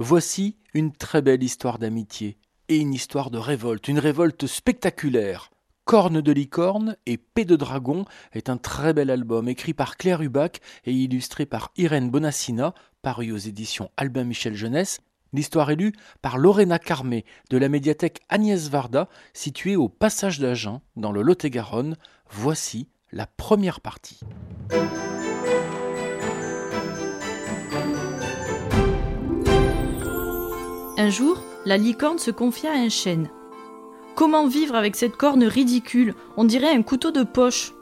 Voici une très belle histoire d'amitié et une histoire de révolte, une révolte spectaculaire. Corne de licorne et Paix de dragon est un très bel album écrit par Claire Hubac et illustré par Irène Bonassina, paru aux éditions Albin Michel Jeunesse. L'histoire est lue par Lorena Carmé de la médiathèque Agnès Varda, située au passage d'Agen, dans le Lot-et-Garonne. Voici la première partie. Un jour, la licorne se confia à un chêne. Comment vivre avec cette corne ridicule? On dirait un couteau de poche.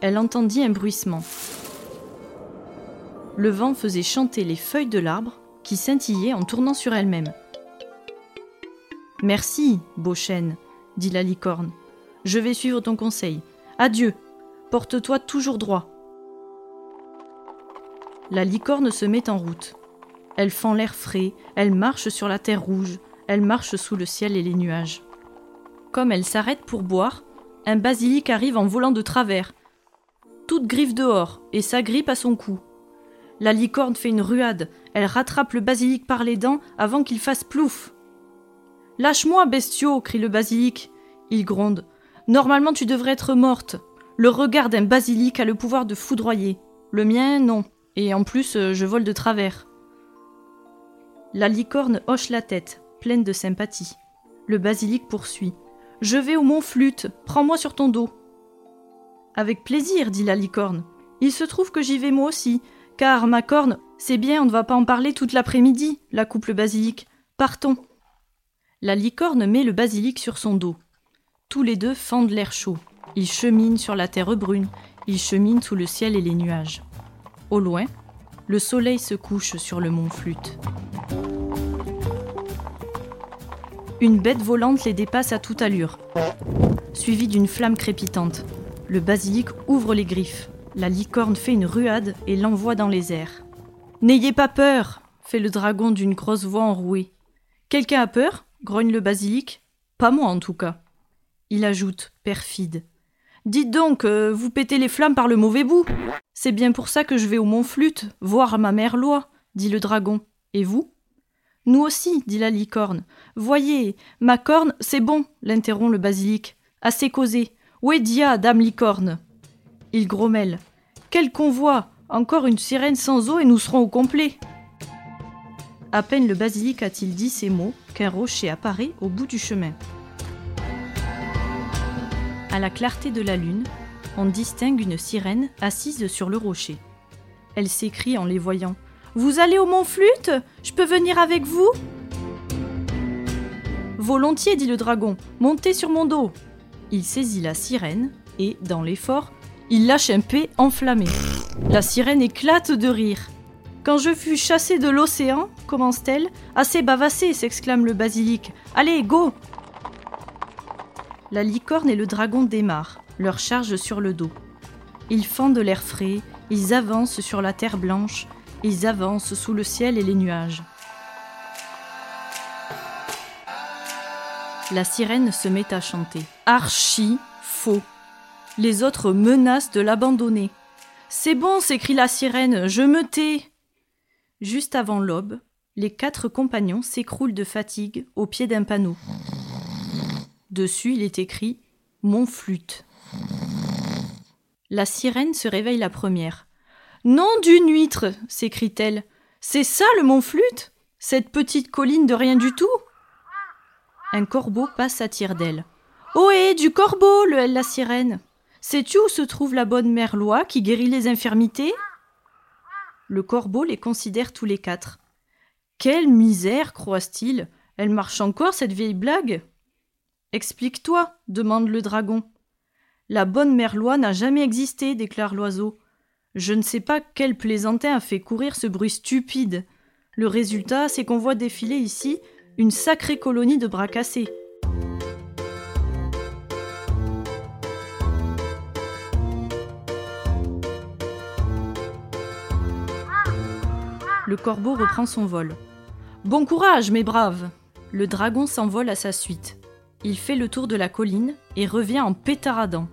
Elle entendit un bruissement. Le vent faisait chanter les feuilles de l'arbre qui scintillaient en tournant sur elles-mêmes. Merci, beau chêne, dit la licorne. Je vais suivre ton conseil. Adieu. Porte-toi toujours droit. La licorne se met en route. Elle fend l'air frais, elle marche sur la terre rouge, elle marche sous le ciel et les nuages. Comme elle s'arrête pour boire, un basilic arrive en volant de travers. Toute griffe dehors, et s'agrippe à son cou. La licorne fait une ruade, elle rattrape le basilic par les dents avant qu'il fasse plouf. Lâche-moi, bestiaux crie le basilic. Il gronde. Normalement, tu devrais être morte. Le regard d'un basilic a le pouvoir de foudroyer. Le mien, non. Et en plus, euh, je vole de travers. La licorne hoche la tête, pleine de sympathie. Le basilic poursuit. Je vais au mont Flûte, prends-moi sur ton dos. Avec plaisir, dit la licorne. Il se trouve que j'y vais moi aussi, car ma corne, c'est bien, on ne va pas en parler toute l'après-midi, la coupe le basilic. Partons. La licorne met le basilic sur son dos. Tous les deux fendent l'air chaud. Ils cheminent sur la terre brune, ils cheminent sous le ciel et les nuages. Au loin, le soleil se couche sur le mont Flûte. Une bête volante les dépasse à toute allure, suivie d'une flamme crépitante. Le basilic ouvre les griffes. La licorne fait une ruade et l'envoie dans les airs. N'ayez pas peur fait le dragon d'une grosse voix enrouée. Quelqu'un a peur? grogne le basilic. Pas moi en tout cas. Il ajoute, perfide. Dites donc, euh, vous pétez les flammes par le mauvais bout. C'est bien pour ça que je vais au Mont Flûte, voir ma mère loi, dit le dragon. Et vous? Nous aussi, dit la licorne. Voyez, ma corne, c'est bon, l'interrompt le basilic. Assez causé. Où est Dia, dame licorne? Il grommelle. Quel convoi Encore une sirène sans eau et nous serons au complet. À peine le basilic a-t-il dit ces mots qu'un rocher apparaît au bout du chemin. À la clarté de la lune, on distingue une sirène assise sur le rocher. Elle s'écrie en les voyant. Vous allez au Mont Flûte? Je peux venir avec vous? Volontiers, dit le dragon, montez sur mon dos. Il saisit la sirène et, dans l'effort, il lâche un pet enflammé. La sirène éclate de rire. Quand je fus chassé de l'océan, commence-t-elle, assez bavassé, s'exclame le basilic. Allez, go La licorne et le dragon démarrent, leur charge sur le dos. Ils fendent l'air frais, ils avancent sur la terre blanche, ils avancent sous le ciel et les nuages. La sirène se met à chanter. Archi faux. Les autres menacent de l'abandonner. C'est bon, s'écrie la sirène, je me tais. Juste avant l'aube, les quatre compagnons s'écroulent de fatigue au pied d'un panneau. Dessus, il est écrit Mon flûte. La sirène se réveille la première. Nom d'une huître s'écrie-t-elle. C'est ça le mont Flûte Cette petite colline de rien du tout Un corbeau passe à tire d'aile. Ohé, du corbeau le la sirène. Sais-tu où se trouve la bonne mère Loi qui guérit les infirmités? Le corbeau les considère tous les quatre. Quelle misère, croise-t-il Elle marche encore, cette vieille blague Explique-toi, demande le dragon. La bonne mère n'a jamais existé, déclare l'oiseau. Je ne sais pas quel plaisantin a fait courir ce bruit stupide. Le résultat, c'est qu'on voit défiler ici une sacrée colonie de bras cassés. Le corbeau reprend son vol. Bon courage, mes braves Le dragon s'envole à sa suite. Il fait le tour de la colline et revient en pétaradant.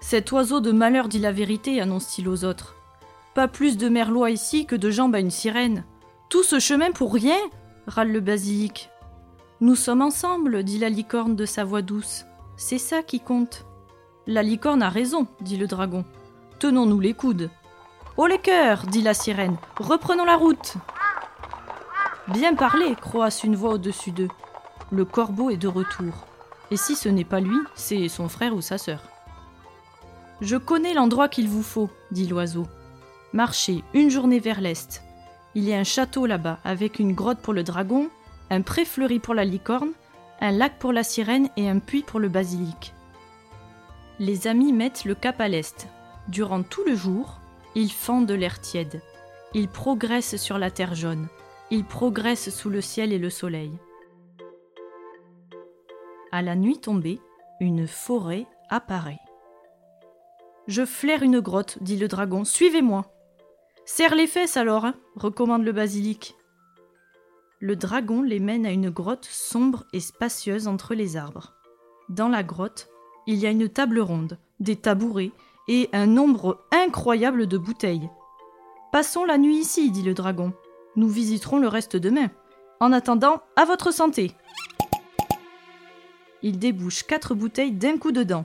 Cet oiseau de malheur dit la vérité, annonce-t-il aux autres. Pas plus de merlois ici que de jambes à une sirène. Tout ce chemin pour rien râle le basilic. Nous sommes ensemble, dit la licorne de sa voix douce. C'est ça qui compte. La licorne a raison, dit le dragon. Tenons-nous les coudes. Oh les cœurs, dit la sirène, reprenons la route. Bien parlé, croasse une voix au-dessus d'eux. Le corbeau est de retour. Et si ce n'est pas lui, c'est son frère ou sa sœur. Je connais l'endroit qu'il vous faut, dit l'oiseau. Marchez une journée vers l'est. Il y a un château là-bas, avec une grotte pour le dragon, un pré fleuri pour la licorne, un lac pour la sirène et un puits pour le basilic. Les amis mettent le cap à l'est. Durant tout le jour, ils fendent l'air tiède. Ils progressent sur la terre jaune. Ils progressent sous le ciel et le soleil. À la nuit tombée, une forêt apparaît. Je flaire une grotte, dit le dragon. Suivez-moi. Serre les fesses alors, hein, recommande le basilic. Le dragon les mène à une grotte sombre et spacieuse entre les arbres. Dans la grotte, il y a une table ronde, des tabourets et un nombre incroyable de bouteilles. Passons la nuit ici, dit le dragon. Nous visiterons le reste demain. En attendant, à votre santé. Il débouche quatre bouteilles d'un coup dedans.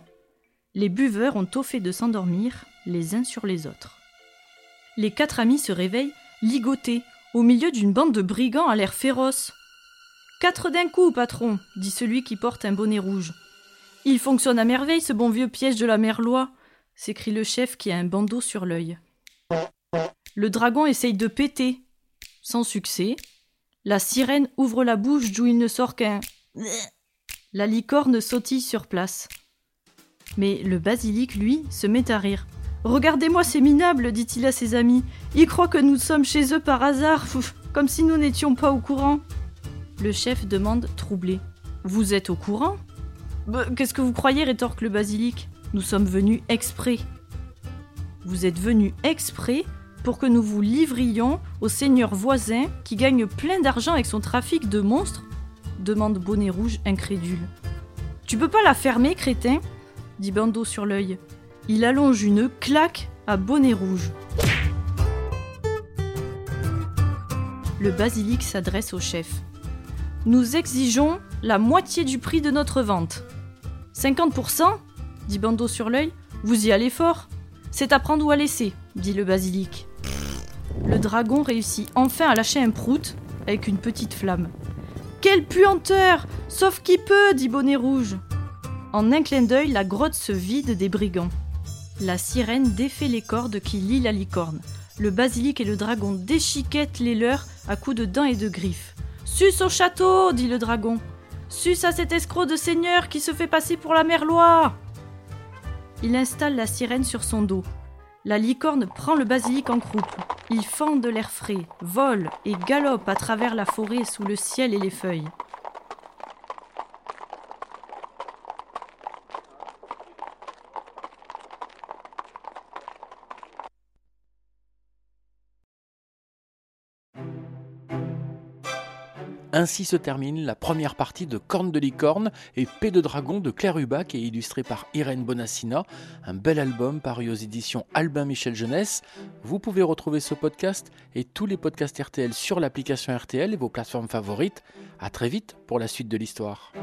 Les buveurs ont tôt fait de s'endormir, les uns sur les autres. Les quatre amis se réveillent, ligotés, au milieu d'une bande de brigands à l'air féroce. Quatre d'un coup, patron, dit celui qui porte un bonnet rouge. Il fonctionne à merveille, ce bon vieux piège de la merlois, s'écrie le chef qui a un bandeau sur l'œil. Le dragon essaye de péter. Sans succès. La sirène ouvre la bouche d'où il ne sort qu'un. La licorne sautille sur place. Mais le basilic, lui, se met à rire. Regardez-moi ces minables, dit-il à ses amis. Ils croient que nous sommes chez eux par hasard, comme si nous n'étions pas au courant. Le chef demande, troublé. Vous êtes au courant? Bah, Qu'est-ce que vous croyez rétorque le basilic? Nous sommes venus exprès. Vous êtes venus exprès pour que nous vous livrions au seigneur voisin qui gagne plein d'argent avec son trafic de monstres demande Bonnet Rouge incrédule. Tu peux pas la fermer, crétin? dit Bandeau sur l'œil. Il allonge une claque à Bonnet Rouge. Le basilic s'adresse au chef. Nous exigeons la moitié du prix de notre vente. 50% dit Bandeau sur l'œil. Vous y allez fort C'est à prendre ou à laisser, dit le basilic. Le dragon réussit enfin à lâcher un prout avec une petite flamme. Quelle puanteur Sauf qui peut, dit Bonnet Rouge. En un clin d'œil, la grotte se vide des brigands. La sirène défait les cordes qui lient la licorne. Le basilic et le dragon déchiquettent les leurs à coups de dents et de griffes. Sus au château dit le dragon. Sus à cet escroc de seigneur qui se fait passer pour la merlois Il installe la sirène sur son dos. La licorne prend le basilic en croupe. Il fend l'air frais, vole et galope à travers la forêt sous le ciel et les feuilles. Ainsi se termine la première partie de Corne de licorne et Paix de dragon de Claire Hubac et illustré par Irène Bonassina, un bel album paru aux éditions Albin Michel Jeunesse. Vous pouvez retrouver ce podcast et tous les podcasts RTL sur l'application RTL et vos plateformes favorites. À très vite pour la suite de l'histoire.